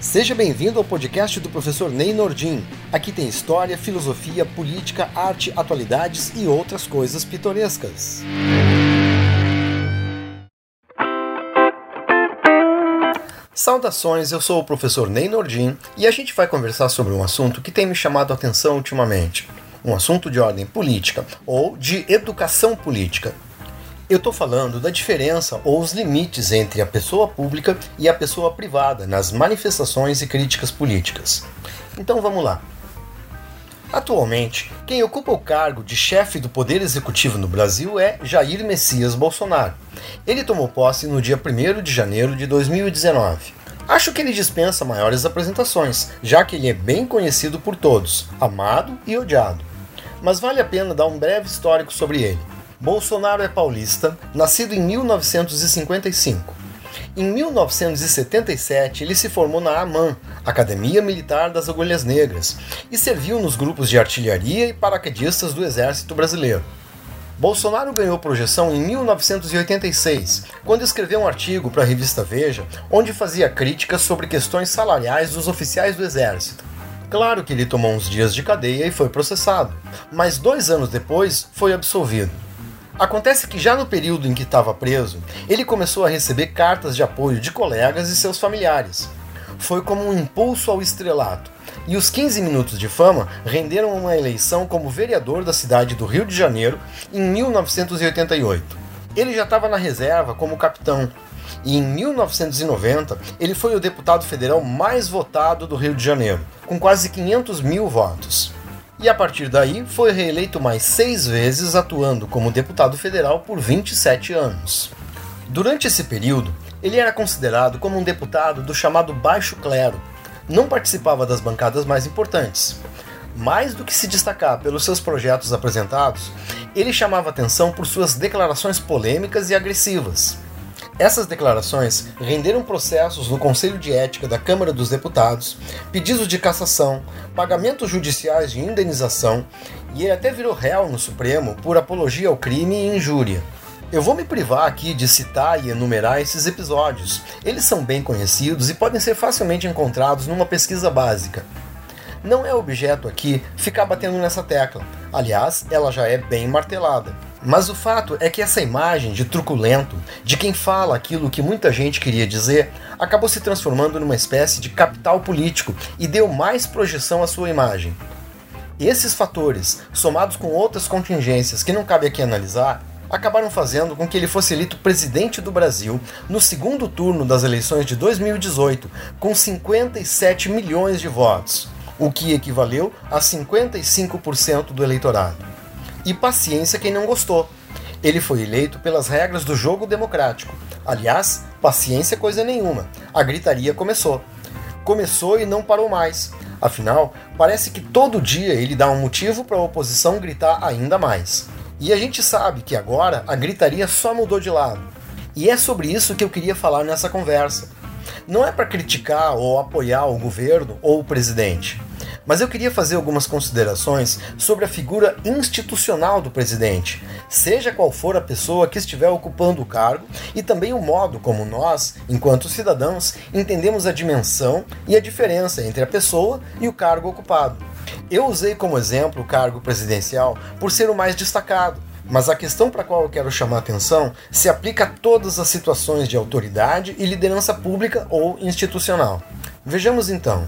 Seja bem-vindo ao podcast do professor Ney Nordin. Aqui tem história, filosofia, política, arte, atualidades e outras coisas pitorescas. Saudações, eu sou o professor Ney Nordin e a gente vai conversar sobre um assunto que tem me chamado a atenção ultimamente. Um assunto de ordem política ou de educação política. Eu estou falando da diferença ou os limites entre a pessoa pública e a pessoa privada nas manifestações e críticas políticas. Então vamos lá. Atualmente, quem ocupa o cargo de chefe do Poder Executivo no Brasil é Jair Messias Bolsonaro. Ele tomou posse no dia 1 de janeiro de 2019. Acho que ele dispensa maiores apresentações, já que ele é bem conhecido por todos, amado e odiado. Mas vale a pena dar um breve histórico sobre ele. Bolsonaro é paulista, nascido em 1955. Em 1977, ele se formou na AMAN, Academia Militar das Agulhas Negras, e serviu nos grupos de artilharia e paraquedistas do Exército Brasileiro. Bolsonaro ganhou projeção em 1986, quando escreveu um artigo para a revista Veja, onde fazia críticas sobre questões salariais dos oficiais do Exército. Claro que ele tomou uns dias de cadeia e foi processado, mas dois anos depois foi absolvido. Acontece que já no período em que estava preso, ele começou a receber cartas de apoio de colegas e seus familiares. Foi como um impulso ao estrelato, e os 15 minutos de fama renderam uma eleição como vereador da cidade do Rio de Janeiro em 1988. Ele já estava na reserva como capitão, e em 1990 ele foi o deputado federal mais votado do Rio de Janeiro, com quase 500 mil votos e a partir daí foi reeleito mais seis vezes, atuando como deputado federal por 27 anos. Durante esse período, ele era considerado como um deputado do chamado Baixo Clero, não participava das bancadas mais importantes. Mais do que se destacar pelos seus projetos apresentados, ele chamava atenção por suas declarações polêmicas e agressivas. Essas declarações renderam processos no Conselho de Ética da Câmara dos Deputados, pedidos de cassação, pagamentos judiciais de indenização e ele até virou réu no Supremo por apologia ao crime e injúria. Eu vou me privar aqui de citar e enumerar esses episódios. Eles são bem conhecidos e podem ser facilmente encontrados numa pesquisa básica. Não é objeto aqui ficar batendo nessa tecla. Aliás, ela já é bem martelada. Mas o fato é que essa imagem de truculento, de quem fala aquilo que muita gente queria dizer, acabou se transformando numa espécie de capital político e deu mais projeção à sua imagem. Esses fatores, somados com outras contingências que não cabe aqui analisar, acabaram fazendo com que ele fosse eleito presidente do Brasil no segundo turno das eleições de 2018, com 57 milhões de votos, o que equivaleu a 55% do eleitorado e paciência quem não gostou. Ele foi eleito pelas regras do jogo democrático. Aliás, paciência coisa nenhuma. A gritaria começou. Começou e não parou mais. Afinal, parece que todo dia ele dá um motivo para a oposição gritar ainda mais. E a gente sabe que agora a gritaria só mudou de lado. E é sobre isso que eu queria falar nessa conversa. Não é para criticar ou apoiar o governo ou o presidente. Mas eu queria fazer algumas considerações sobre a figura institucional do presidente, seja qual for a pessoa que estiver ocupando o cargo, e também o modo como nós, enquanto cidadãos, entendemos a dimensão e a diferença entre a pessoa e o cargo ocupado. Eu usei como exemplo o cargo presidencial por ser o mais destacado, mas a questão para a qual eu quero chamar atenção se aplica a todas as situações de autoridade e liderança pública ou institucional. Vejamos então.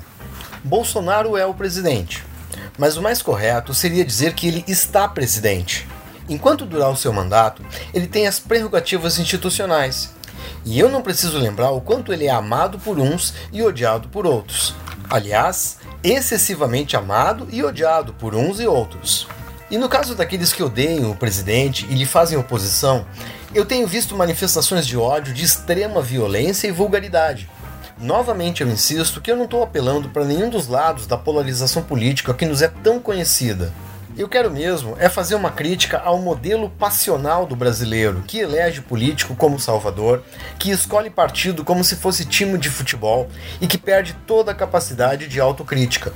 Bolsonaro é o presidente, mas o mais correto seria dizer que ele está presidente. Enquanto durar o seu mandato, ele tem as prerrogativas institucionais. E eu não preciso lembrar o quanto ele é amado por uns e odiado por outros. Aliás, excessivamente amado e odiado por uns e outros. E no caso daqueles que odeiam o presidente e lhe fazem oposição, eu tenho visto manifestações de ódio de extrema violência e vulgaridade Novamente eu insisto que eu não estou apelando para nenhum dos lados da polarização política que nos é tão conhecida. Eu quero mesmo é fazer uma crítica ao modelo passional do brasileiro, que elege político como salvador, que escolhe partido como se fosse time de futebol e que perde toda a capacidade de autocrítica.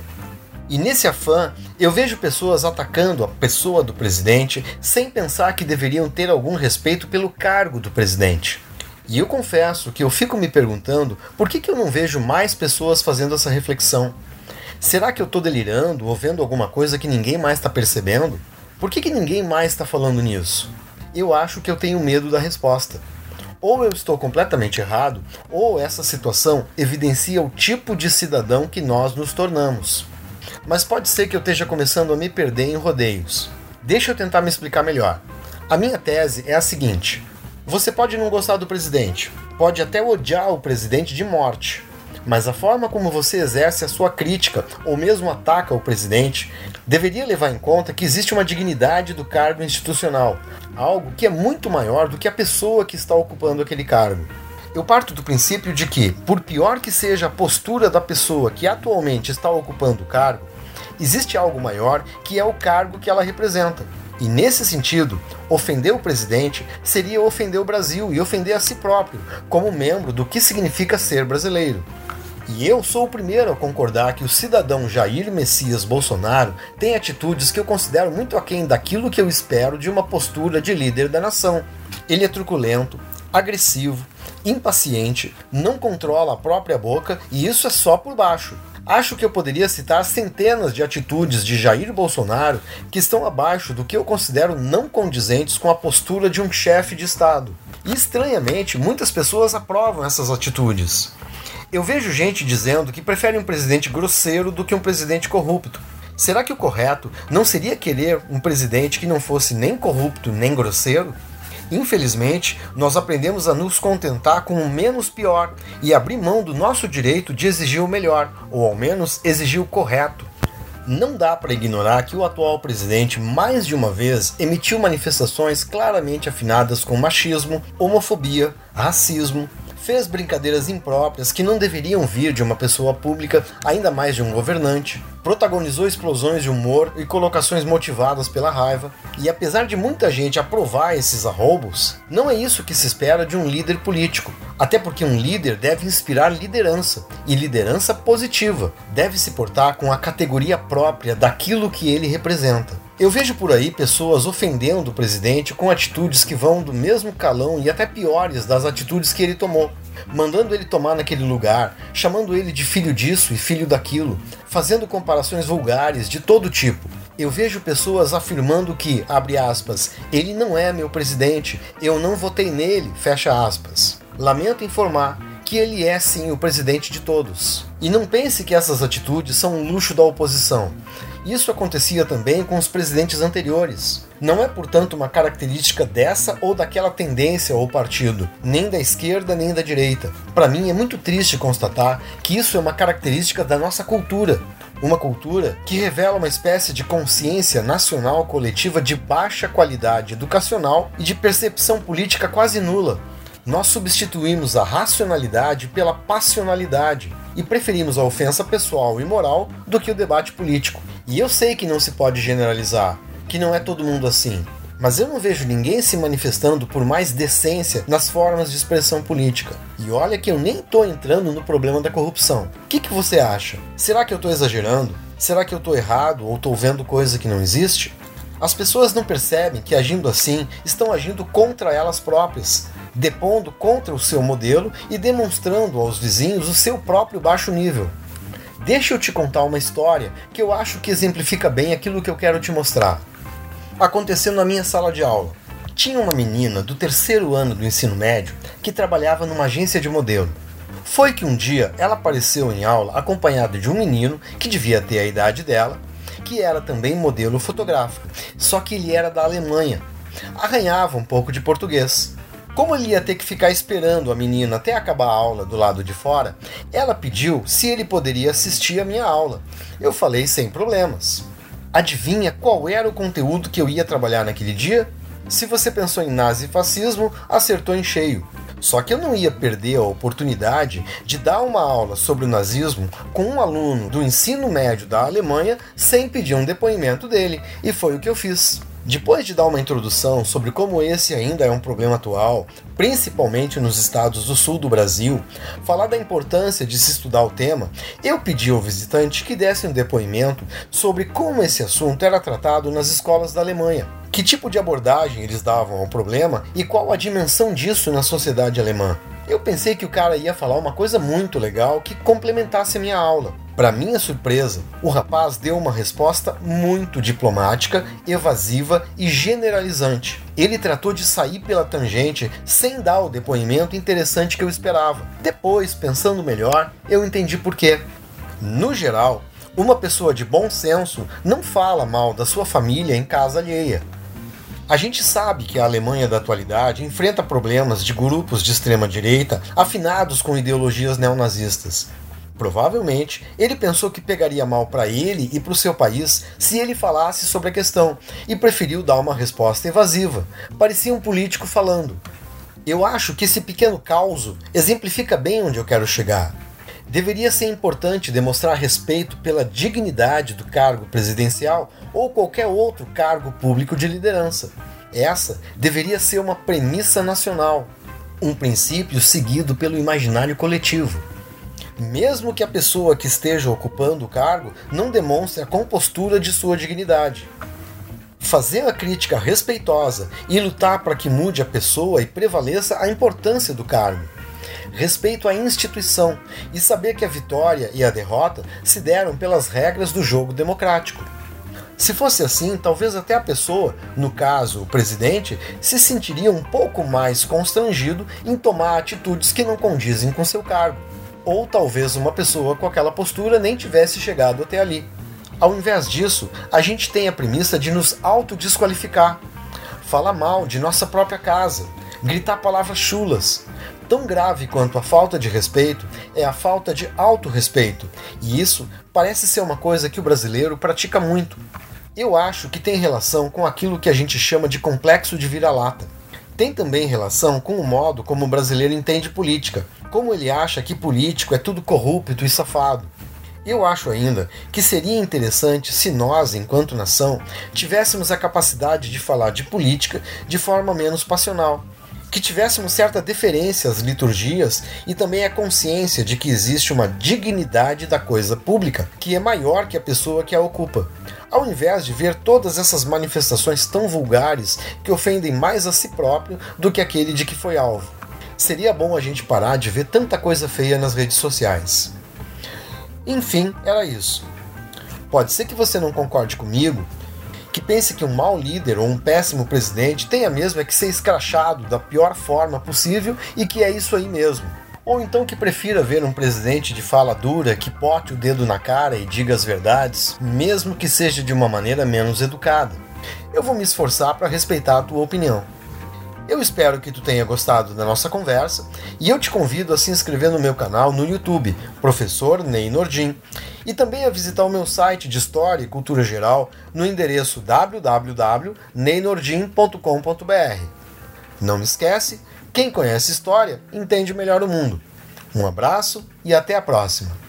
E nesse afã, eu vejo pessoas atacando a pessoa do presidente sem pensar que deveriam ter algum respeito pelo cargo do presidente. E eu confesso que eu fico me perguntando por que, que eu não vejo mais pessoas fazendo essa reflexão. Será que eu estou delirando ou vendo alguma coisa que ninguém mais está percebendo? Por que, que ninguém mais está falando nisso? Eu acho que eu tenho medo da resposta. Ou eu estou completamente errado, ou essa situação evidencia o tipo de cidadão que nós nos tornamos. Mas pode ser que eu esteja começando a me perder em rodeios. Deixa eu tentar me explicar melhor. A minha tese é a seguinte: você pode não gostar do presidente, pode até odiar o presidente de morte, mas a forma como você exerce a sua crítica ou mesmo ataca o presidente deveria levar em conta que existe uma dignidade do cargo institucional, algo que é muito maior do que a pessoa que está ocupando aquele cargo. Eu parto do princípio de que, por pior que seja a postura da pessoa que atualmente está ocupando o cargo, existe algo maior que é o cargo que ela representa. E nesse sentido, ofender o presidente seria ofender o Brasil e ofender a si próprio, como membro do que significa ser brasileiro. E eu sou o primeiro a concordar que o cidadão Jair Messias Bolsonaro tem atitudes que eu considero muito aquém daquilo que eu espero de uma postura de líder da nação. Ele é truculento, agressivo, impaciente, não controla a própria boca e isso é só por baixo. Acho que eu poderia citar centenas de atitudes de Jair Bolsonaro que estão abaixo do que eu considero não condizentes com a postura de um chefe de Estado. E estranhamente, muitas pessoas aprovam essas atitudes. Eu vejo gente dizendo que prefere um presidente grosseiro do que um presidente corrupto. Será que o correto não seria querer um presidente que não fosse nem corrupto nem grosseiro? Infelizmente, nós aprendemos a nos contentar com o menos pior e abrir mão do nosso direito de exigir o melhor, ou ao menos exigir o correto. Não dá para ignorar que o atual presidente mais de uma vez emitiu manifestações claramente afinadas com machismo, homofobia, racismo, fez brincadeiras impróprias que não deveriam vir de uma pessoa pública, ainda mais de um governante, protagonizou explosões de humor e colocações motivadas pela raiva, e apesar de muita gente aprovar esses arroubos, não é isso que se espera de um líder político. Até porque um líder deve inspirar liderança, e liderança positiva, deve se portar com a categoria própria daquilo que ele representa. Eu vejo por aí pessoas ofendendo o presidente com atitudes que vão do mesmo calão e até piores das atitudes que ele tomou, mandando ele tomar naquele lugar, chamando ele de filho disso e filho daquilo, fazendo comparações vulgares de todo tipo. Eu vejo pessoas afirmando que, abre aspas, ele não é meu presidente, eu não votei nele, fecha aspas. Lamento informar que ele é sim o presidente de todos. E não pense que essas atitudes são um luxo da oposição. Isso acontecia também com os presidentes anteriores. Não é, portanto, uma característica dessa ou daquela tendência ou partido, nem da esquerda nem da direita. Para mim é muito triste constatar que isso é uma característica da nossa cultura. Uma cultura que revela uma espécie de consciência nacional coletiva de baixa qualidade educacional e de percepção política quase nula, nós substituímos a racionalidade pela passionalidade e preferimos a ofensa pessoal e moral do que o debate político. E eu sei que não se pode generalizar, que não é todo mundo assim. Mas eu não vejo ninguém se manifestando por mais decência nas formas de expressão política. E olha que eu nem estou entrando no problema da corrupção. O que, que você acha? Será que eu estou exagerando? Será que eu estou errado ou estou vendo coisa que não existe? As pessoas não percebem que agindo assim estão agindo contra elas próprias, depondo contra o seu modelo e demonstrando aos vizinhos o seu próprio baixo nível. Deixa eu te contar uma história que eu acho que exemplifica bem aquilo que eu quero te mostrar. Aconteceu na minha sala de aula. Tinha uma menina do terceiro ano do ensino médio que trabalhava numa agência de modelo. Foi que um dia ela apareceu em aula acompanhada de um menino que devia ter a idade dela, que era também modelo fotográfico, só que ele era da Alemanha. Arranhava um pouco de português. Como ele ia ter que ficar esperando a menina até acabar a aula do lado de fora, ela pediu se ele poderia assistir a minha aula. Eu falei sem problemas. Adivinha qual era o conteúdo que eu ia trabalhar naquele dia? Se você pensou em nazifascismo, acertou em cheio. Só que eu não ia perder a oportunidade de dar uma aula sobre o nazismo com um aluno do ensino médio da Alemanha sem pedir um depoimento dele, e foi o que eu fiz. Depois de dar uma introdução sobre como esse ainda é um problema atual, principalmente nos estados do sul do Brasil, falar da importância de se estudar o tema, eu pedi ao visitante que desse um depoimento sobre como esse assunto era tratado nas escolas da Alemanha. que tipo de abordagem eles davam ao problema e qual a dimensão disso na sociedade alemã. Eu pensei que o cara ia falar uma coisa muito legal que complementasse a minha aula. Para minha surpresa, o rapaz deu uma resposta muito diplomática, evasiva e generalizante. Ele tratou de sair pela tangente sem dar o depoimento interessante que eu esperava. Depois, pensando melhor, eu entendi por quê. No geral, uma pessoa de bom senso não fala mal da sua família em casa alheia. A gente sabe que a Alemanha da atualidade enfrenta problemas de grupos de extrema direita afinados com ideologias neonazistas. Provavelmente, ele pensou que pegaria mal para ele e para o seu país se ele falasse sobre a questão e preferiu dar uma resposta evasiva. Parecia um político falando. Eu acho que esse pequeno caos exemplifica bem onde eu quero chegar. Deveria ser importante demonstrar respeito pela dignidade do cargo presidencial ou qualquer outro cargo público de liderança. Essa deveria ser uma premissa nacional, um princípio seguido pelo imaginário coletivo. Mesmo que a pessoa que esteja ocupando o cargo não demonstre a compostura de sua dignidade. Fazer a crítica respeitosa e lutar para que mude a pessoa e prevaleça a importância do cargo respeito à instituição e saber que a vitória e a derrota se deram pelas regras do jogo democrático. Se fosse assim, talvez até a pessoa, no caso o presidente, se sentiria um pouco mais constrangido em tomar atitudes que não condizem com seu cargo. Ou talvez uma pessoa com aquela postura nem tivesse chegado até ali. Ao invés disso, a gente tem a premissa de nos autodesqualificar, falar mal de nossa própria casa, gritar palavras chulas, Tão grave quanto a falta de respeito é a falta de autorrespeito, e isso parece ser uma coisa que o brasileiro pratica muito. Eu acho que tem relação com aquilo que a gente chama de complexo de vira-lata. Tem também relação com o modo como o brasileiro entende política, como ele acha que político é tudo corrupto e safado. Eu acho ainda que seria interessante se nós, enquanto nação, tivéssemos a capacidade de falar de política de forma menos passional que tivéssemos certa deferência às liturgias e também a consciência de que existe uma dignidade da coisa pública que é maior que a pessoa que a ocupa. Ao invés de ver todas essas manifestações tão vulgares que ofendem mais a si próprio do que aquele de que foi alvo. Seria bom a gente parar de ver tanta coisa feia nas redes sociais. Enfim, era isso. Pode ser que você não concorde comigo, que pense que um mau líder ou um péssimo presidente tenha mesmo é que ser escrachado da pior forma possível e que é isso aí mesmo. Ou então que prefira ver um presidente de fala dura que pote o dedo na cara e diga as verdades, mesmo que seja de uma maneira menos educada. Eu vou me esforçar para respeitar a tua opinião. Eu espero que tu tenha gostado da nossa conversa e eu te convido a se inscrever no meu canal no YouTube, Professor Ney Nordin, e também a visitar o meu site de História e Cultura Geral no endereço www.neynordim.com.br. Não me esquece, quem conhece história entende melhor o mundo. Um abraço e até a próxima!